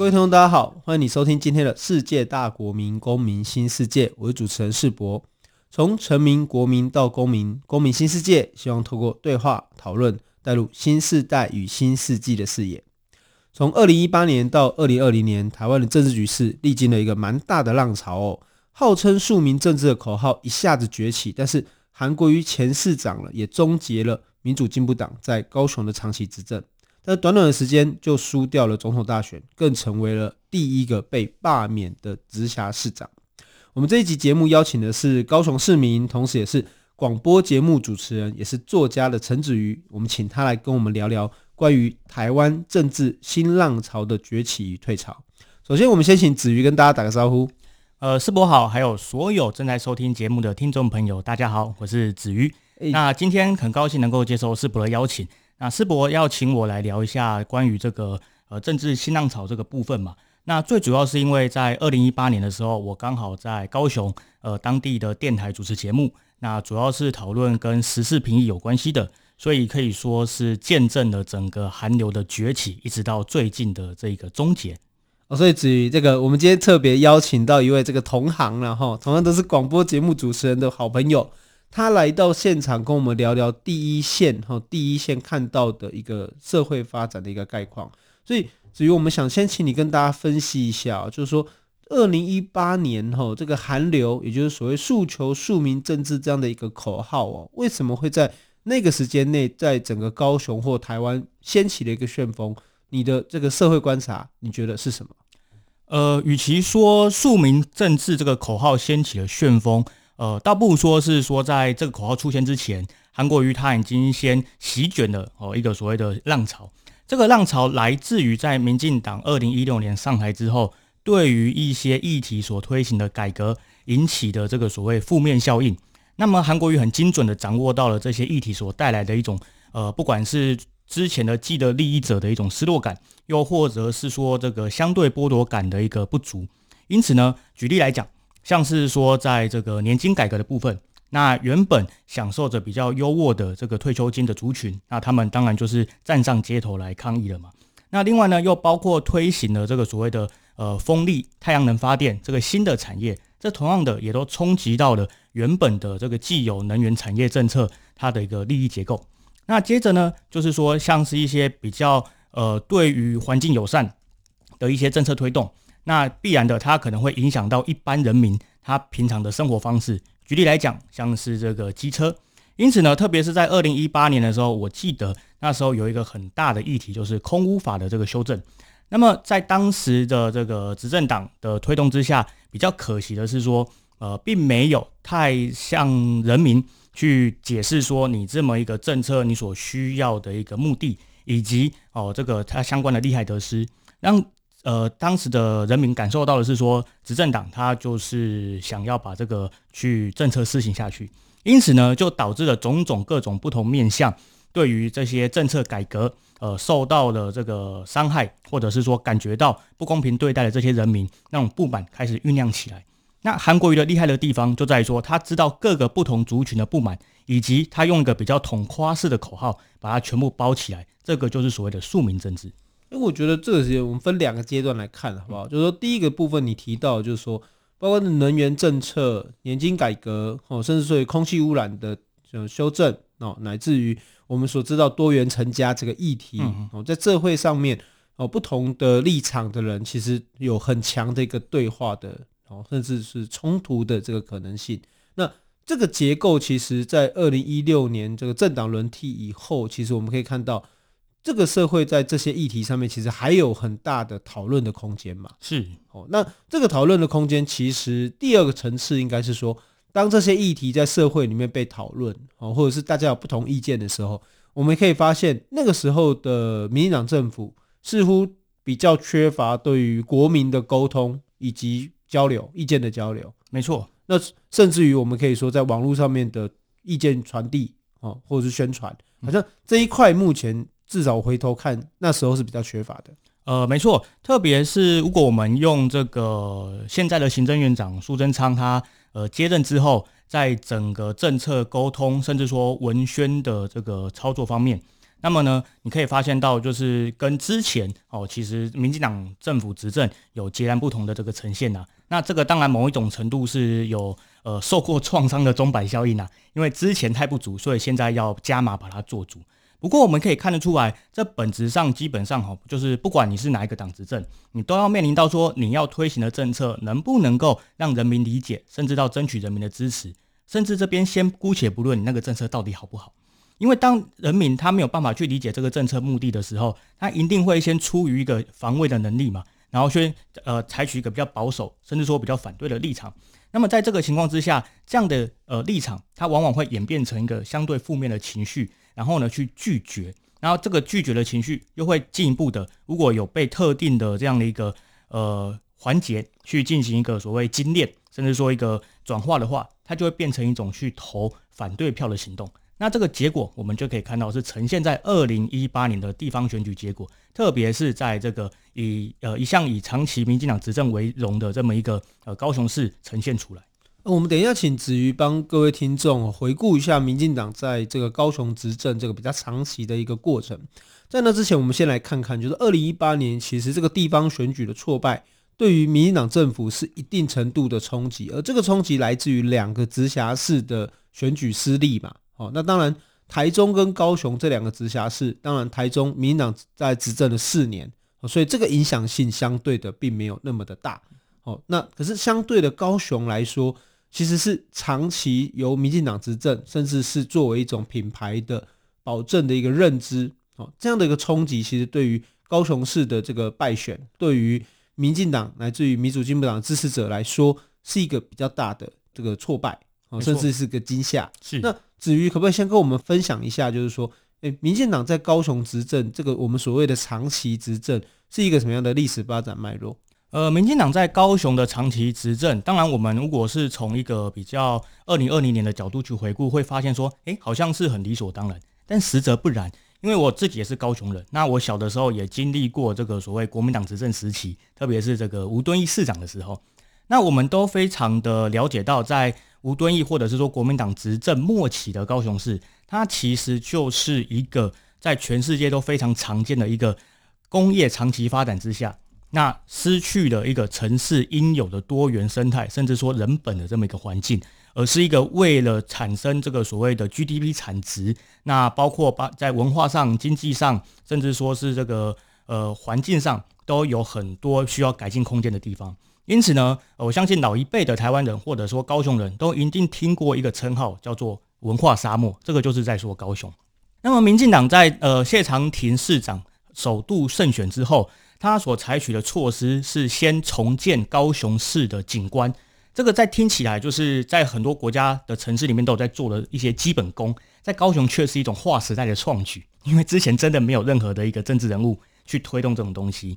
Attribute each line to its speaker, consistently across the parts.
Speaker 1: 各位听众，大家好，欢迎你收听今天的世界大国民公民新世界。我是主持人世博。从臣民、国民到公民，公民新世界，希望透过对话讨论，带入新世代与新世纪的视野。从二零一八年到二零二零年，台湾的政治局势历经了一个蛮大的浪潮哦。号称庶民政治的口号一下子崛起，但是韩国瑜前市长了，也终结了民主进步党在高雄的长期执政。但短短的时间就输掉了总统大选，更成为了第一个被罢免的直辖市长。我们这一集节目邀请的是高雄市民，同时也是广播节目主持人，也是作家的陈子瑜。我们请他来跟我们聊聊关于台湾政治新浪潮的崛起与退潮。首先，我们先请子瑜跟大家打个招呼。
Speaker 2: 呃，世博好，还有所有正在收听节目的听众朋友，大家好，我是子瑜。欸、那今天很高兴能够接受世博的邀请。那世博要请我来聊一下关于这个呃政治新浪潮这个部分嘛。那最主要是因为在二零一八年的时候，我刚好在高雄呃当地的电台主持节目，那主要是讨论跟时事评议有关系的，所以可以说是见证了整个韩流的崛起，一直到最近的这个终结。
Speaker 1: 哦，所以至于这个，我们今天特别邀请到一位这个同行了哈，同样都是广播节目主持人的好朋友。他来到现场跟我们聊聊第一线哈，第一线看到的一个社会发展的一个概况。所以，至于我们想先请你跟大家分析一下，就是说，二零一八年哈，这个韩流，也就是所谓诉求庶民政治这样的一个口号哦，为什么会在那个时间内，在整个高雄或台湾掀起了一个旋风？你的这个社会观察，你觉得是什么？
Speaker 2: 呃，与其说庶民政治这个口号掀起了旋风。呃，倒不如说是说，在这个口号出现之前，韩国瑜他已经先席卷了哦一个所谓的浪潮。这个浪潮来自于在民进党二零一六年上台之后，对于一些议题所推行的改革引起的这个所谓负面效应。那么韩国瑜很精准的掌握到了这些议题所带来的一种呃，不管是之前的既得利益者的一种失落感，又或者是说这个相对剥夺感的一个不足。因此呢，举例来讲。像是说，在这个年金改革的部分，那原本享受着比较优渥的这个退休金的族群，那他们当然就是站上街头来抗议了嘛。那另外呢，又包括推行了这个所谓的呃风力、太阳能发电这个新的产业，这同样的也都冲击到了原本的这个既有能源产业政策它的一个利益结构。那接着呢，就是说像是一些比较呃对于环境友善的一些政策推动。那必然的，它可能会影响到一般人民他平常的生活方式。举例来讲，像是这个机车。因此呢，特别是在二零一八年的时候，我记得那时候有一个很大的议题，就是空污法的这个修正。那么在当时的这个执政党的推动之下，比较可惜的是说，呃，并没有太向人民去解释说，你这么一个政策，你所需要的一个目的，以及哦这个它相关的利害得失，让。呃，当时的人民感受到的是说，执政党他就是想要把这个去政策施行下去，因此呢，就导致了种种各种不同面向对于这些政策改革，呃，受到了这个伤害，或者是说感觉到不公平对待的这些人民，那种不满开始酝酿起来。那韩国瑜的厉害的地方就在于说，他知道各个不同族群的不满，以及他用一个比较统夸式的口号把它全部包起来，这个就是所谓的庶民政治。
Speaker 1: 因为我觉得这个是我们分两个阶段来看，好不好？就是说，第一个部分你提到，就是说，包括能源政策、年金改革，哦，甚至说空气污染的修正，哦，乃至于我们所知道多元成家这个议题，哦，在社会上面，哦，不同的立场的人其实有很强的一个对话的，哦，甚至是冲突的这个可能性。那这个结构，其实在二零一六年这个政党轮替以后，其实我们可以看到。这个社会在这些议题上面，其实还有很大的讨论的空间嘛？
Speaker 2: 是
Speaker 1: 哦。那这个讨论的空间，其实第二个层次应该是说，当这些议题在社会里面被讨论哦，或者是大家有不同意见的时候，我们可以发现，那个时候的民进党政府似乎比较缺乏对于国民的沟通以及交流意见的交流。
Speaker 2: 没错。
Speaker 1: 那甚至于我们可以说，在网络上面的意见传递哦，或者是宣传，好像这一块目前至少回头看，那时候是比较缺乏的。
Speaker 2: 呃，没错，特别是如果我们用这个现在的行政院长苏贞昌他呃接任之后，在整个政策沟通，甚至说文宣的这个操作方面，那么呢，你可以发现到就是跟之前哦，其实民进党政府执政有截然不同的这个呈现呐、啊。那这个当然某一种程度是有呃受过创伤的钟摆效应呐、啊，因为之前太不足，所以现在要加码把它做足。不过我们可以看得出来，这本质上基本上哈，就是不管你是哪一个党执政，你都要面临到说你要推行的政策能不能够让人民理解，甚至到争取人民的支持，甚至这边先姑且不论你那个政策到底好不好，因为当人民他没有办法去理解这个政策目的的时候，他一定会先出于一个防卫的能力嘛，然后先呃采取一个比较保守，甚至说比较反对的立场。那么在这个情况之下，这样的呃立场，它往往会演变成一个相对负面的情绪。然后呢，去拒绝，然后这个拒绝的情绪又会进一步的，如果有被特定的这样的一个呃环节去进行一个所谓精炼，甚至说一个转化的话，它就会变成一种去投反对票的行动。那这个结果我们就可以看到是呈现在二零一八年的地方选举结果，特别是在这个以呃一向以长期民进党执政为荣的这么一个呃高雄市呈现出来。
Speaker 1: 我们等一下，请子瑜帮各位听众回顾一下民进党在这个高雄执政这个比较长期的一个过程。在那之前，我们先来看看，就是二零一八年，其实这个地方选举的挫败，对于民进党政府是一定程度的冲击，而这个冲击来自于两个直辖市的选举失利嘛。哦，那当然，台中跟高雄这两个直辖市，当然台中民进党在执政了四年，所以这个影响性相对的并没有那么的大。哦，那可是相对的高雄来说。其实是长期由民进党执政，甚至是作为一种品牌的保证的一个认知，哦，这样的一个冲击，其实对于高雄市的这个败选，对于民进党乃至于民主进步党支持者来说，是一个比较大的这个挫败，哦，甚至是个惊吓。
Speaker 2: 是。
Speaker 1: 那子瑜可不可以先跟我们分享一下，就是说，诶，民进党在高雄执政，这个我们所谓的长期执政，是一个什么样的历史发展脉络？
Speaker 2: 呃，民进党在高雄的长期执政，当然，我们如果是从一个比较二零二零年的角度去回顾，会发现说，诶，好像是很理所当然。但实则不然，因为我自己也是高雄人，那我小的时候也经历过这个所谓国民党执政时期，特别是这个吴敦义市长的时候，那我们都非常的了解到，在吴敦义或者是说国民党执政末期的高雄市，它其实就是一个在全世界都非常常见的一个工业长期发展之下。那失去了一个城市应有的多元生态，甚至说人本的这么一个环境，而是一个为了产生这个所谓的 GDP 产值，那包括把在文化上、经济上，甚至说是这个呃环境上，都有很多需要改进空间的地方。因此呢，我相信老一辈的台湾人或者说高雄人都一定听过一个称号，叫做“文化沙漠”，这个就是在说高雄。那么，民进党在呃谢长廷市长首度胜选之后。他所采取的措施是先重建高雄市的景观，这个在听起来就是在很多国家的城市里面都有在做的一些基本功，在高雄却是一种划时代的创举，因为之前真的没有任何的一个政治人物去推动这种东西。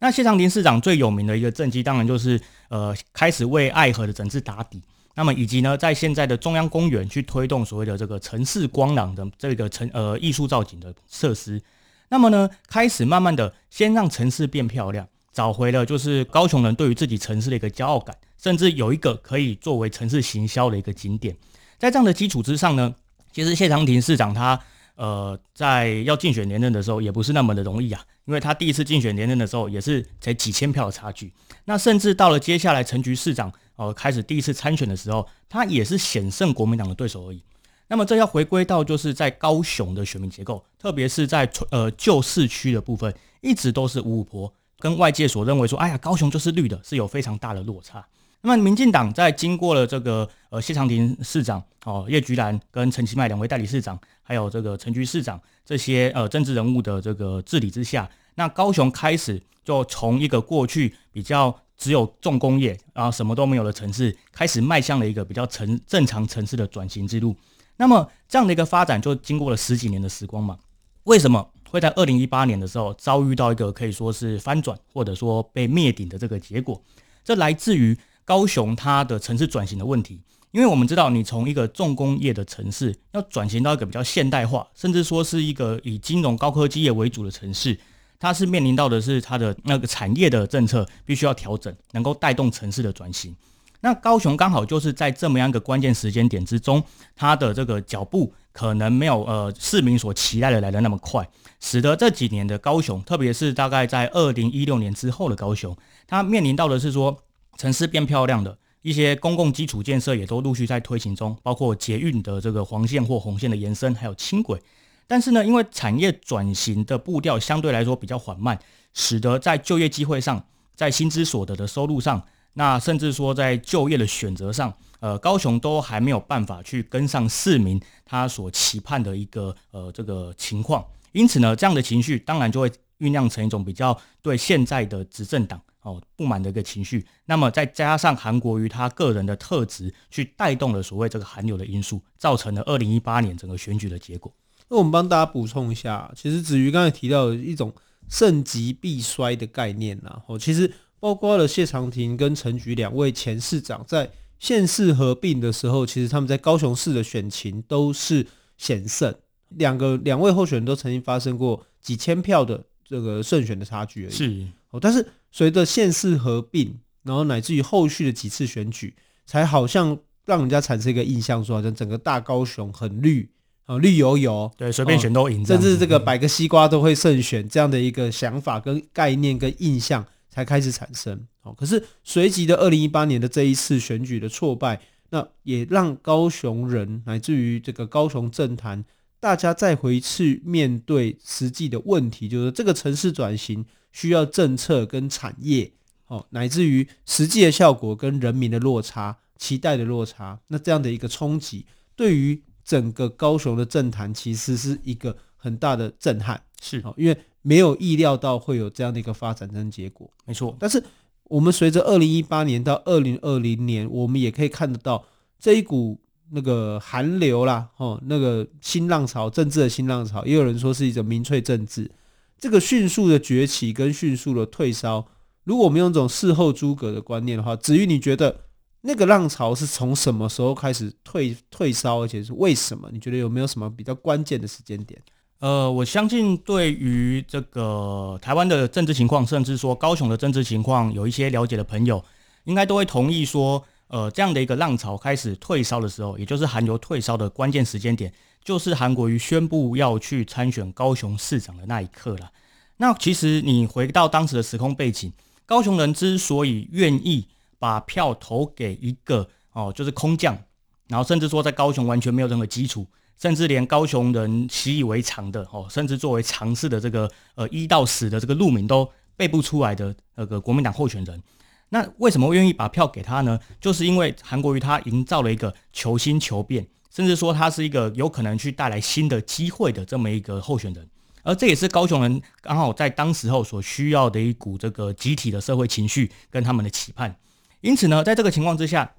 Speaker 2: 那谢长廷市长最有名的一个政绩，当然就是呃开始为爱河的整治打底，那么以及呢在现在的中央公园去推动所谓的这个城市光廊的这个城呃艺术造景的设施。那么呢，开始慢慢的先让城市变漂亮，找回了就是高雄人对于自己城市的一个骄傲感，甚至有一个可以作为城市行销的一个景点。在这样的基础之上呢，其实谢长廷市长他呃在要竞选连任的时候也不是那么的容易啊，因为他第一次竞选连任的时候也是才几千票的差距。那甚至到了接下来陈菊市长呃开始第一次参选的时候，他也是险胜国民党的对手而已。那么这要回归到就是在高雄的选民结构，特别是在呃旧市区的部分，一直都是五五波，跟外界所认为说，哎呀，高雄就是绿的，是有非常大的落差。那么民进党在经过了这个呃谢长廷市长哦叶菊兰跟陈其迈两位代理市长，还有这个陈菊市长这些呃政治人物的这个治理之下，那高雄开始就从一个过去比较只有重工业然后什么都没有的城市，开始迈向了一个比较城正常城市的转型之路。那么这样的一个发展就经过了十几年的时光嘛？为什么会在二零一八年的时候遭遇到一个可以说是翻转或者说被灭顶的这个结果？这来自于高雄它的城市转型的问题。因为我们知道，你从一个重工业的城市要转型到一个比较现代化，甚至说是一个以金融高科技业为主的城市，它是面临到的是它的那个产业的政策必须要调整，能够带动城市的转型。那高雄刚好就是在这么样一个关键时间点之中，它的这个脚步可能没有呃市民所期待的来的那么快，使得这几年的高雄，特别是大概在二零一六年之后的高雄，它面临到的是说城市变漂亮的。一些公共基础建设也都陆续在推行中，包括捷运的这个黄线或红线的延伸，还有轻轨。但是呢，因为产业转型的步调相对来说比较缓慢，使得在就业机会上，在薪资所得的收入上，那甚至说在就业的选择上，呃，高雄都还没有办法去跟上市民他所期盼的一个呃这个情况。因此呢，这样的情绪当然就会酝酿成一种比较对现在的执政党。哦，不满的一个情绪，那么再加上韩国瑜他个人的特质，去带动了所谓这个韩流的因素，造成了二零一八年整个选举的结果。
Speaker 1: 那我们帮大家补充一下，其实子瑜刚才提到的一种盛极必衰的概念呐，哦，其实包括了谢长廷跟陈菊两位前市长在县市合并的时候，其实他们在高雄市的选情都是险胜，两个两位候选人都曾经发生过几千票的这个胜选的差距而已。
Speaker 2: 是
Speaker 1: 哦，但是。随着县市合并，然后乃至于后续的几次选举，才好像让人家产生一个印象，说好像整个大高雄很绿啊，绿油油，
Speaker 2: 对，随便选都赢，
Speaker 1: 甚至这个摆个西瓜都会胜选，这样的一个想法、跟概念、跟印象才开始产生。哦，可是随即的二零一八年的这一次选举的挫败，那也让高雄人乃至于这个高雄政坛，大家再回去面对实际的问题，就是这个城市转型。需要政策跟产业，哦，乃至于实际的效果跟人民的落差、期待的落差，那这样的一个冲击，对于整个高雄的政坛，其实是一个很大的震撼。
Speaker 2: 是
Speaker 1: 哦，因为没有意料到会有这样的一个发展跟结果。
Speaker 2: 没错，
Speaker 1: 但是我们随着二零一八年到二零二零年，我们也可以看得到这一股那个寒流啦，哦，那个新浪潮，政治的新浪潮，也有人说是一种民粹政治。这个迅速的崛起跟迅速的退烧，如果我们用这种事后诸葛的观念的话，子玉，你觉得那个浪潮是从什么时候开始退退烧，而且是为什么？你觉得有没有什么比较关键的时间点？
Speaker 2: 呃，我相信对于这个台湾的政治情况，甚至说高雄的政治情况，有一些了解的朋友，应该都会同意说，呃，这样的一个浪潮开始退烧的时候，也就是韩流退烧的关键时间点。就是韩国瑜宣布要去参选高雄市长的那一刻了。那其实你回到当时的时空背景，高雄人之所以愿意把票投给一个哦，就是空降，然后甚至说在高雄完全没有任何基础，甚至连高雄人习以为常的哦，甚至作为常识的这个呃一到十的这个路名都背不出来的那个国民党候选人，那为什么愿意把票给他呢？就是因为韩国瑜他营造了一个求新求变。甚至说他是一个有可能去带来新的机会的这么一个候选人，而这也是高雄人刚好在当时候所需要的一股这个集体的社会情绪跟他们的期盼。因此呢，在这个情况之下，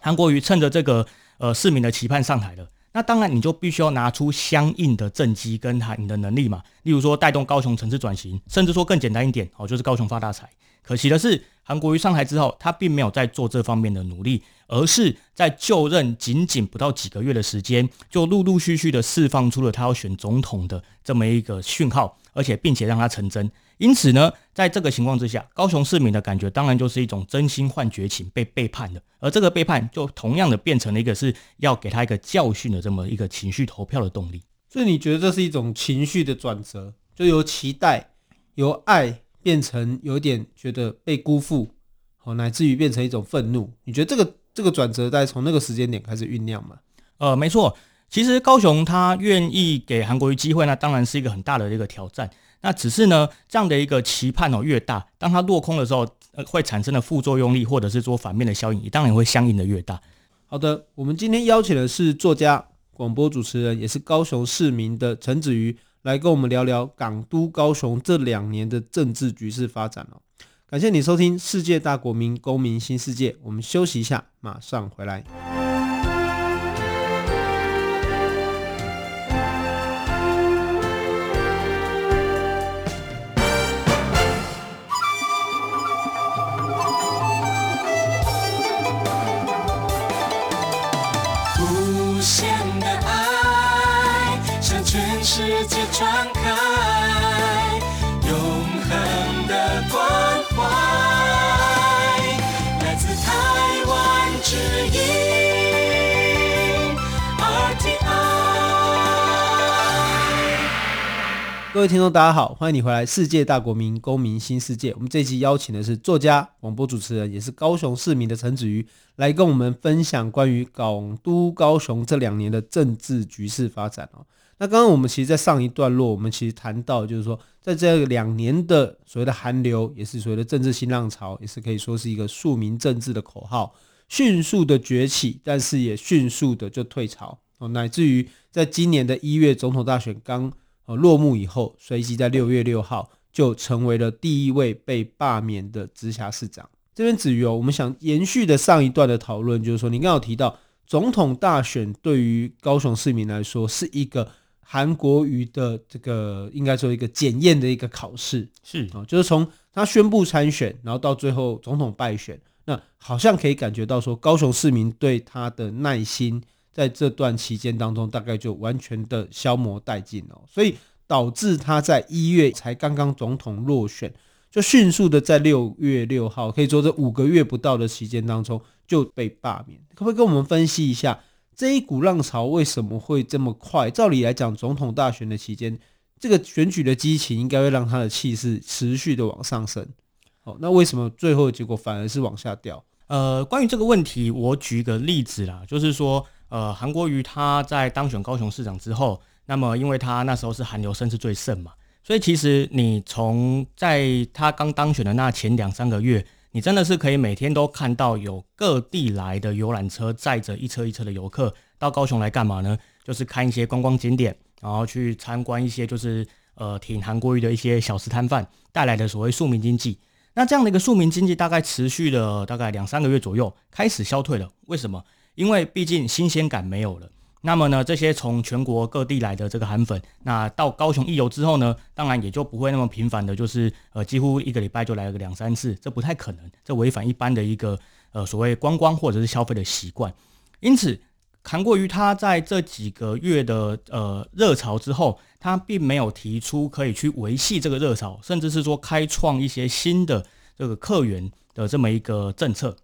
Speaker 2: 韩国瑜趁着这个呃市民的期盼上台了，那当然你就必须要拿出相应的政绩跟他你的能力嘛，例如说带动高雄城市转型，甚至说更简单一点哦，就是高雄发大财。可惜的是，韩国瑜上台之后，他并没有在做这方面的努力，而是在就任仅仅不到几个月的时间，就陆陆续续的释放出了他要选总统的这么一个讯号，而且并且让他成真。因此呢，在这个情况之下，高雄市民的感觉当然就是一种真心换绝情，被背叛的。而这个背叛，就同样的变成了一个是要给他一个教训的这么一个情绪投票的动力。
Speaker 1: 所以你觉得这是一种情绪的转折，就由期待，由爱。变成有点觉得被辜负，好，乃至于变成一种愤怒。你觉得这个这个转折在从那个时间点开始酝酿吗？
Speaker 2: 呃，没错，其实高雄他愿意给韩国瑜机会，那当然是一个很大的一个挑战。那只是呢，这样的一个期盼哦越大，当它落空的时候，呃，会产生的副作用力或者是说反面的效应，当然会相应的越大。
Speaker 1: 好的，我们今天邀请的是作家、广播主持人，也是高雄市民的陈子瑜。来跟我们聊聊港都高雄这两年的政治局势发展哦。感谢你收听《世界大国民公民新世界》，我们休息一下，马上回来。各位听众，大家好，欢迎你回来《世界大国民公民新世界》。我们这期邀请的是作家、广播主持人，也是高雄市民的陈子瑜，来跟我们分享关于港都高雄这两年的政治局势发展哦。那刚刚我们其实，在上一段落，我们其实谈到，就是说，在这两年的所谓的寒流，也是所谓的政治新浪潮，也是可以说是一个庶民政治的口号，迅速的崛起，但是也迅速的就退潮哦，乃至于在今年的一月总统大选刚落幕以后，随即在六月六号就成为了第一位被罢免的直辖市长。这边子瑜哦，我们想延续的上一段的讨论，就是说，你刚刚有提到总统大选对于高雄市民来说是一个。韩国瑜的这个应该说一个检验的一个考试
Speaker 2: 是
Speaker 1: 啊，就是从他宣布参选，然后到最后总统败选，那好像可以感觉到说高雄市民对他的耐心在这段期间当中大概就完全的消磨殆尽了，所以导致他在一月才刚刚总统落选，就迅速的在六月六号，可以说这五个月不到的期间当中就被罢免，可不可以跟我们分析一下？这一股浪潮为什么会这么快？照理来讲，总统大选的期间，这个选举的激情应该会让他的气势持续的往上升。好，那为什么最后的结果反而是往下掉？
Speaker 2: 呃，关于这个问题，我举一个例子啦，就是说，呃，韩国瑜他在当选高雄市长之后，那么因为他那时候是韩流声势最盛嘛，所以其实你从在他刚当选的那前两三个月。你真的是可以每天都看到有各地来的游览车载着一车一车的游客到高雄来干嘛呢？就是看一些观光景点，然后去参观一些就是呃挺韩国瑜的一些小吃摊贩带来的所谓庶民经济。那这样的一个庶民经济大概持续了大概两三个月左右，开始消退了。为什么？因为毕竟新鲜感没有了。那么呢，这些从全国各地来的这个韩粉，那到高雄一游之后呢，当然也就不会那么频繁的，就是呃，几乎一个礼拜就来了个两三次，这不太可能，这违反一般的一个呃所谓观光或者是消费的习惯。因此，韩国瑜他在这几个月的呃热潮之后，他并没有提出可以去维系这个热潮，甚至是说开创一些新的这个客源的这么一个政策，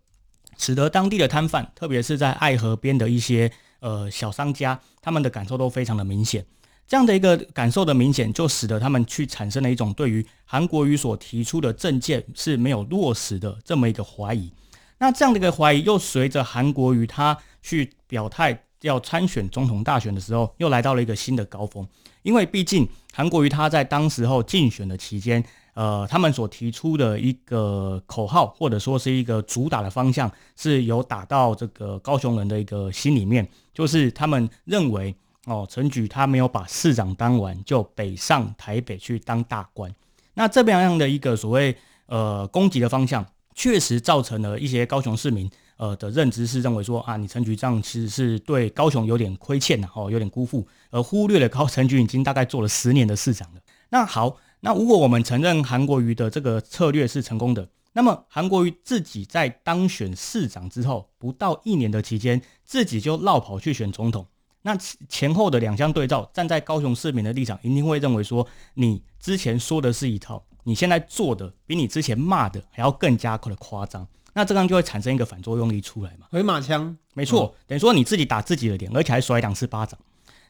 Speaker 2: 使得当地的摊贩，特别是在爱河边的一些。呃，小商家他们的感受都非常的明显，这样的一个感受的明显，就使得他们去产生了一种对于韩国瑜所提出的政见是没有落实的这么一个怀疑。那这样的一个怀疑，又随着韩国瑜他去表态要参选总统大选的时候，又来到了一个新的高峰。因为毕竟韩国瑜他在当时候竞选的期间。呃，他们所提出的一个口号，或者说是一个主打的方向，是有打到这个高雄人的一个心里面，就是他们认为哦，陈菊他没有把市长当完，就北上台北去当大官。那这边样的一个所谓呃攻击的方向，确实造成了一些高雄市民呃的认知是认为说啊，你陈菊这样其实是对高雄有点亏欠呐，哦，有点辜负，而忽略了高陈菊已经大概做了十年的市长了。那好。那如果我们承认韩国瑜的这个策略是成功的，那么韩国瑜自己在当选市长之后不到一年的期间，自己就绕跑去选总统，那前后的两相对照，站在高雄市民的立场，一定会认为说，你之前说的是一套，你现在做的比你之前骂的还要更加的夸张，那这样就会产生一个反作用力出来嘛？
Speaker 1: 回马枪，
Speaker 2: 没错，等于说你自己打自己的脸，而且还甩两次巴掌。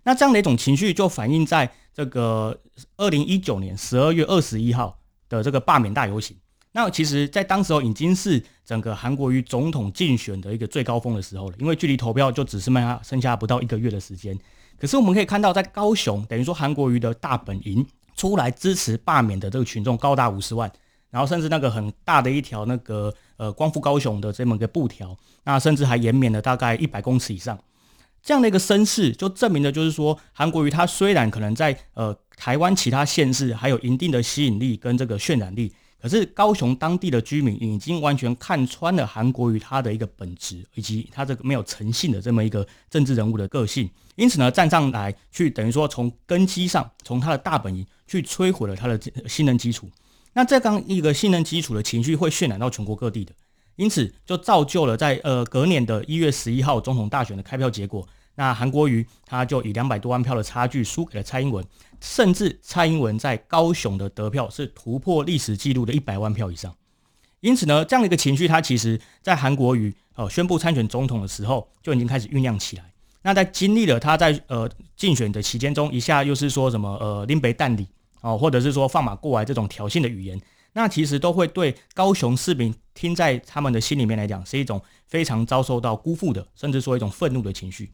Speaker 2: 那这样的一种情绪就反映在这个二零一九年十二月二十一号的这个罢免大游行。那其实，在当时候已经是整个韩国瑜总统竞选的一个最高峰的时候了，因为距离投票就只剩下剩下不到一个月的时间。可是我们可以看到，在高雄，等于说韩国瑜的大本营出来支持罢免的这个群众高达五十万，然后甚至那个很大的一条那个呃光复高雄的这么个布条，那甚至还延绵了大概一百公尺以上。这样的一个声势，就证明了，就是说，韩国瑜他虽然可能在呃台湾其他县市还有一定的吸引力跟这个渲染力，可是高雄当地的居民已经完全看穿了韩国瑜他的一个本质，以及他这个没有诚信的这么一个政治人物的个性，因此呢，站上来去等于说从根基上，从他的大本营去摧毁了他的信任基础。那这样一个信任基础的情绪会渲染到全国各地的。因此，就造就了在呃隔年的一月十一号总统大选的开票结果，那韩国瑜他就以两百多万票的差距输给了蔡英文，甚至蔡英文在高雄的得票是突破历史记录的一百万票以上。因此呢，这样的一个情绪，他其实在韩国瑜呃宣布参选总统的时候就已经开始酝酿起来。那在经历了他在呃竞选的期间中，一下又是说什么呃拎杯淡里。哦，或者是说放马过来这种挑衅的语言，那其实都会对高雄市民听在他们的心里面来讲，是一种非常遭受到辜负的，甚至说一种愤怒的情绪。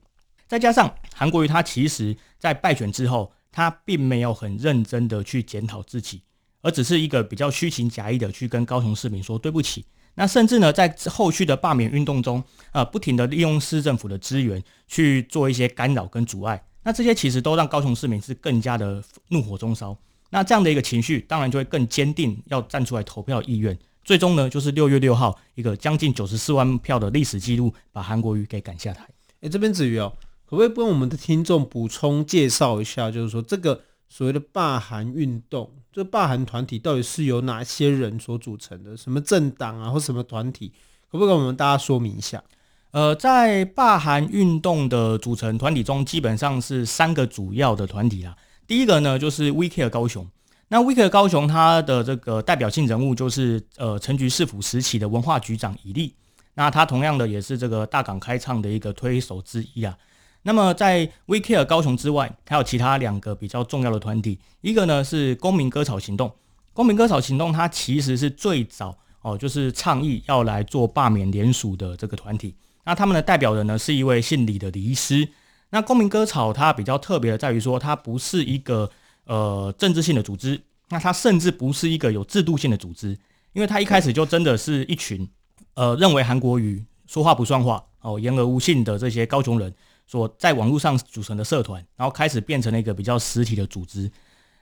Speaker 2: 再加上韩国瑜他其实在败选之后，他并没有很认真的去检讨自己，而只是一个比较虚情假意的去跟高雄市民说对不起。那甚至呢，在后续的罢免运动中，呃，不停的利用市政府的资源去做一些干扰跟阻碍。那这些其实都让高雄市民是更加的怒火中烧。那这样的一个情绪，当然就会更坚定要站出来投票意愿。最终呢，就是六月六号一个将近九十四万票的历史记录，把韩国瑜给赶下台。
Speaker 1: 哎，这边子瑜哦，可不可以帮我们的听众补充介绍一下，就是说这个。所谓的罢韩运动，这罢韩团体到底是由哪些人所组成的？什么政党啊，或什么团体？可不可以跟我们大家说明一下？
Speaker 2: 呃，在罢韩运动的组成团体中，基本上是三个主要的团体啦。第一个呢，就是 We Care 高雄。那 We Care 高雄，它的这个代表性人物就是呃陈菊市府时期的文化局长以利。那他同样的也是这个大港开唱的一个推手之一啊。那么，在 We Care 高雄之外，还有其他两个比较重要的团体。一个呢是公民割草行动。公民割草行动，它其实是最早哦，就是倡议要来做罢免联署的这个团体。那他们的代表人呢，是一位姓李的李医师。那公民割草它比较特别的在于说，它不是一个呃政治性的组织，那它甚至不是一个有制度性的组织，因为它一开始就真的是一群呃认为韩国瑜说话不算话哦，言而无信的这些高雄人。所在网络上组成的社团，然后开始变成了一个比较实体的组织。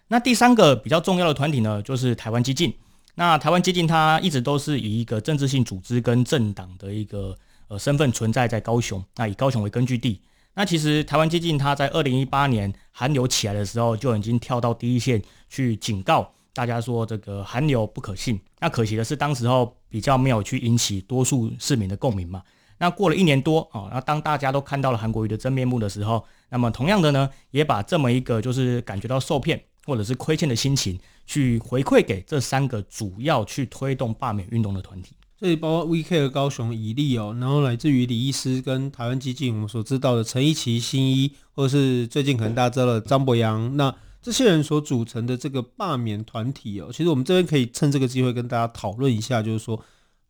Speaker 2: 那第三个比较重要的团体呢，就是台湾激进。那台湾激进它一直都是以一个政治性组织跟政党的一个呃身份存在在高雄。那以高雄为根据地。那其实台湾基进它在二零一八年韩流起来的时候，就已经跳到第一线去警告大家说这个韩流不可信。那可惜的是，当时候比较没有去引起多数市民的共鸣嘛。那过了一年多啊，那当大家都看到了韩国瑜的真面目的时候，那么同样的呢，也把这么一个就是感觉到受骗或者是亏欠的心情，去回馈给这三个主要去推动罢免运动的团体。
Speaker 1: 这里包括 We Care 高雄以利哦，然后来自于李医师跟台湾基金，我们所知道的陈一奇、新一，或者是最近可能大家知道的张博洋，那这些人所组成的这个罢免团体哦，其实我们这边可以趁这个机会跟大家讨论一下，就是说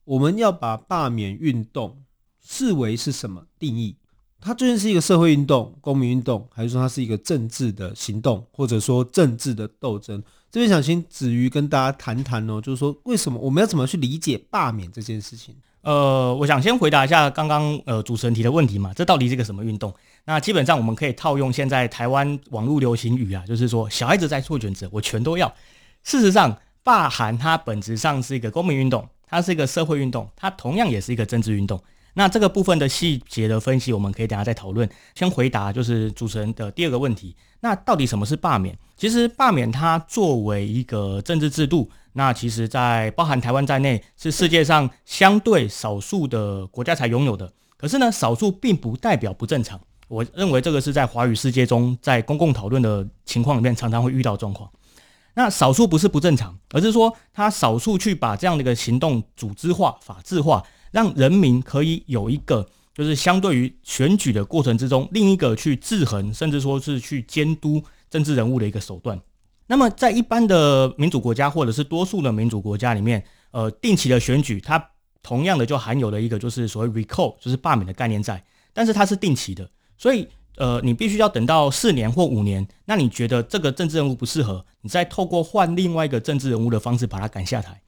Speaker 1: 我们要把罢免运动。视为是什么定义？它究竟是一个社会运动、公民运动，还是说它是一个政治的行动，或者说政治的斗争？这边想请子瑜跟大家谈谈哦，就是说为什么我们要怎么去理解罢免这件事情？
Speaker 2: 呃，我想先回答一下刚刚呃主持人提的问题嘛，这到底是个什么运动？那基本上我们可以套用现在台湾网络流行语啊，就是说小孩子在做选择，我全都要。事实上，罢韩它本质上是一个公民运动，它是一个社会运动，它同样也是一个政治运动。那这个部分的细节的分析，我们可以等下再讨论。先回答就是主持人的第二个问题，那到底什么是罢免？其实罢免它作为一个政治制度，那其实在包含台湾在内，是世界上相对少数的国家才拥有的。可是呢，少数并不代表不正常。我认为这个是在华语世界中，在公共讨论的情况里面，常常会遇到状况。那少数不是不正常，而是说他少数去把这样的一个行动组织化、法制化。让人民可以有一个，就是相对于选举的过程之中，另一个去制衡，甚至说是去监督政治人物的一个手段。那么，在一般的民主国家或者是多数的民主国家里面，呃，定期的选举，它同样的就含有了一个就是所谓 recall，就是罢免的概念在，但是它是定期的，所以呃，你必须要等到四年或五年，那你觉得这个政治人物不适合，你再透过换另外一个政治人物的方式把他赶下台。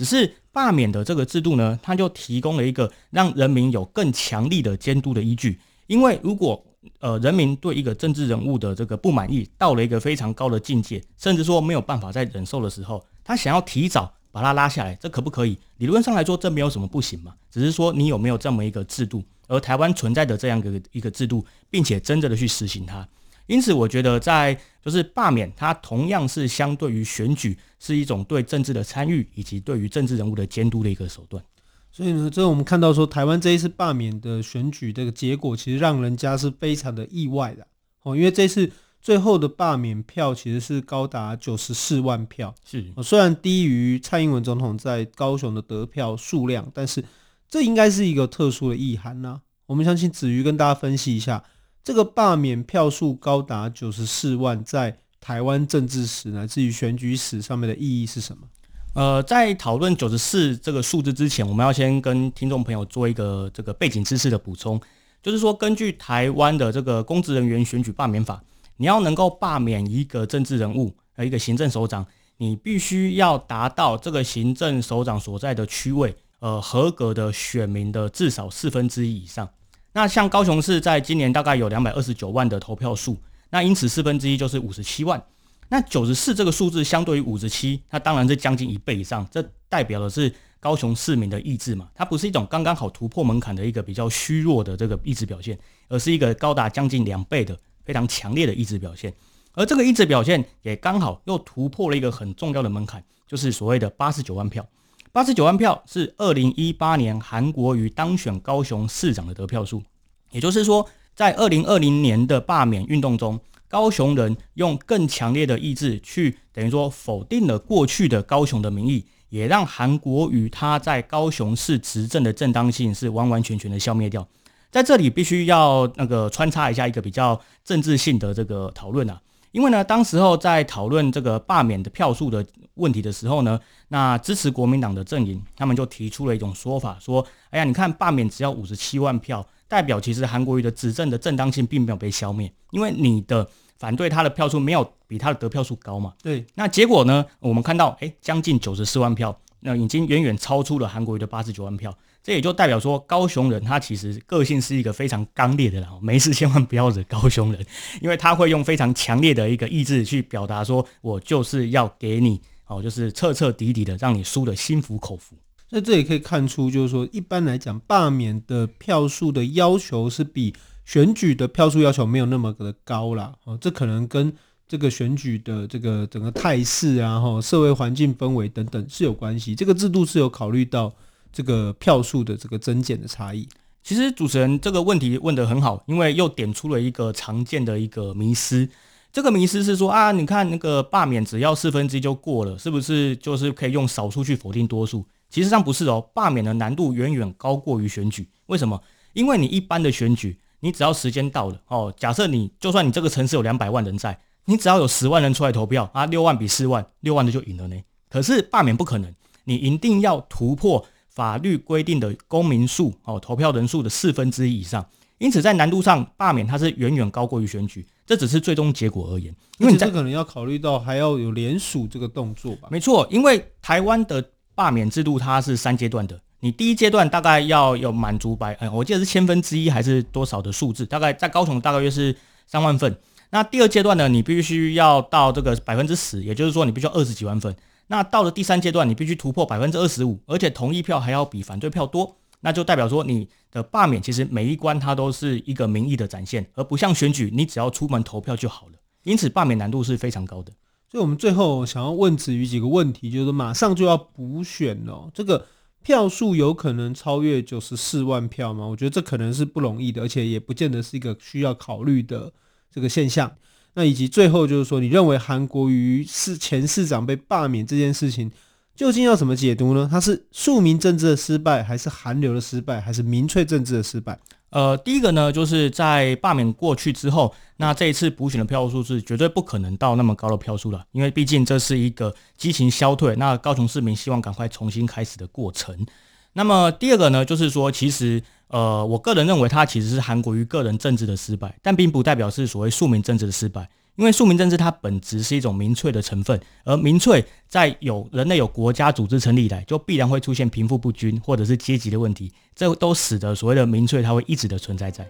Speaker 2: 只是罢免的这个制度呢，它就提供了一个让人民有更强力的监督的依据。因为如果呃人民对一个政治人物的这个不满意到了一个非常高的境界，甚至说没有办法再忍受的时候，他想要提早把他拉下来，这可不可以？理论上来说，这没有什么不行嘛。只是说你有没有这么一个制度，而台湾存在的这样一个一个制度，并且真正的去实行它。因此，我觉得在就是罢免，它同样是相对于选举是一种对政治的参与，以及对于政治人物的监督的一个手段。
Speaker 1: 所以呢，这我们看到说，台湾这一次罢免的选举这个结果，其实让人家是非常的意外的哦，因为这次最后的罢免票其实是高达九十四万票，
Speaker 2: 是
Speaker 1: 虽然低于蔡英文总统在高雄的得票数量，但是这应该是一个特殊的意涵呐。我们相信子瑜跟大家分析一下。这个罢免票数高达九十四万，在台湾政治史乃至于选举史上面的意义是什么？
Speaker 2: 呃，在讨论九十四这个数字之前，我们要先跟听众朋友做一个这个背景知识的补充，就是说，根据台湾的这个公职人员选举罢免法，你要能够罢免一个政治人物和一个行政首长，你必须要达到这个行政首长所在的区位，呃，合格的选民的至少四分之一以上。那像高雄市在今年大概有两百二十九万的投票数，那因此四分之一就是五十七万。那九十四这个数字相对于五十七，它当然是将近一倍以上，这代表的是高雄市民的意志嘛，它不是一种刚刚好突破门槛的一个比较虚弱的这个意志表现，而是一个高达将近两倍的非常强烈的意志表现，而这个意志表现也刚好又突破了一个很重要的门槛，就是所谓的八十九万票，八十九万票是二零一八年韩国瑜当选高雄市长的得票数，也就是说，在二零二零年的罢免运动中。高雄人用更强烈的意志去，等于说否定了过去的高雄的民意，也让韩国瑜他在高雄市执政的正当性是完完全全的消灭掉。在这里必须要那个穿插一下一个比较政治性的这个讨论啊，因为呢，当时候在讨论这个罢免的票数的问题的时候呢，那支持国民党的阵营他们就提出了一种说法，说，哎呀，你看罢免只要五十七万票。代表其实韩国瑜的执政的正当性并没有被消灭，因为你的反对他的票数没有比他的得票数高嘛。
Speaker 1: 对，
Speaker 2: 那结果呢？我们看到，哎，将近九十四万票，那已经远远超出了韩国瑜的八十九万票。这也就代表说，高雄人他其实个性是一个非常刚烈的人，没事千万不要惹高雄人，因为他会用非常强烈的一个意志去表达说，我就是要给你，哦，就是彻彻底底的让你输得心服口服。
Speaker 1: 那这也可以看出，就是说，一般来讲，罢免的票数的要求是比选举的票数要求没有那么的高啦。哦，这可能跟这个选举的这个整个态势啊，哈，社会环境氛围等等是有关系。这个制度是有考虑到这个票数的这个增减的差异。
Speaker 2: 其实主持人这个问题问得很好，因为又点出了一个常见的一个迷思。这个迷思是说啊，你看那个罢免只要四分之一就过了，是不是就是可以用少数去否定多数？其实上不是哦，罢免的难度远远高过于选举。为什么？因为你一般的选举，你只要时间到了哦，假设你就算你这个城市有两百万人在，你只要有十万人出来投票啊，六万比四万，六万的就赢了呢。可是罢免不可能，你一定要突破法律规定的公民数哦，投票人数的四分之一以上。因此在难度上，罢免它是远远高过于选举，这只是最终结果而言。因为
Speaker 1: 这可能要考虑到还要有联署这个动作吧？
Speaker 2: 没错，因为台湾的。罢免制度它是三阶段的，你第一阶段大概要有满足百，嗯，我记得是千分之一还是多少的数字，大概在高雄大概约是三万份。那第二阶段呢，你必须要到这个百分之十，也就是说你必须要二十几万份。那到了第三阶段，你必须突破百分之二十五，而且同意票还要比反对票多，那就代表说你的罢免其实每一关它都是一个民意的展现，而不像选举，你只要出门投票就好了。因此罢免难度是非常高的。
Speaker 1: 所以，我们最后想要问子瑜几个问题，就是马上就要补选了，这个票数有可能超越九十四万票吗？我觉得这可能是不容易的，而且也不见得是一个需要考虑的这个现象。那以及最后就是说，你认为韩国瑜是前市长被罢免这件事情，究竟要怎么解读呢？它是庶民政治的失败，还是韩流的失败，还是民粹政治的失败？
Speaker 2: 呃，第一个呢，就是在罢免过去之后，那这一次补选的票数是绝对不可能到那么高的票数了，因为毕竟这是一个激情消退，那高雄市民希望赶快重新开始的过程。那么第二个呢，就是说，其实呃，我个人认为它其实是韩国瑜个人政治的失败，但并不代表是所谓庶民政治的失败。因为庶民政治它本质是一种民粹的成分，而民粹在有人类有国家组织成立以来，就必然会出现贫富不均或者是阶级的问题，这都使得所谓的民粹它会一直的存在在。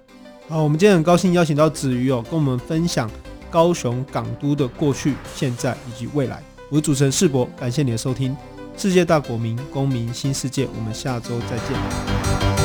Speaker 1: 好，我们今天很高兴邀请到子瑜哦，跟我们分享高雄港都的过去、现在以及未来。我是主持人世博，感谢你的收听，世界大国民公民新世界，我们下周再见。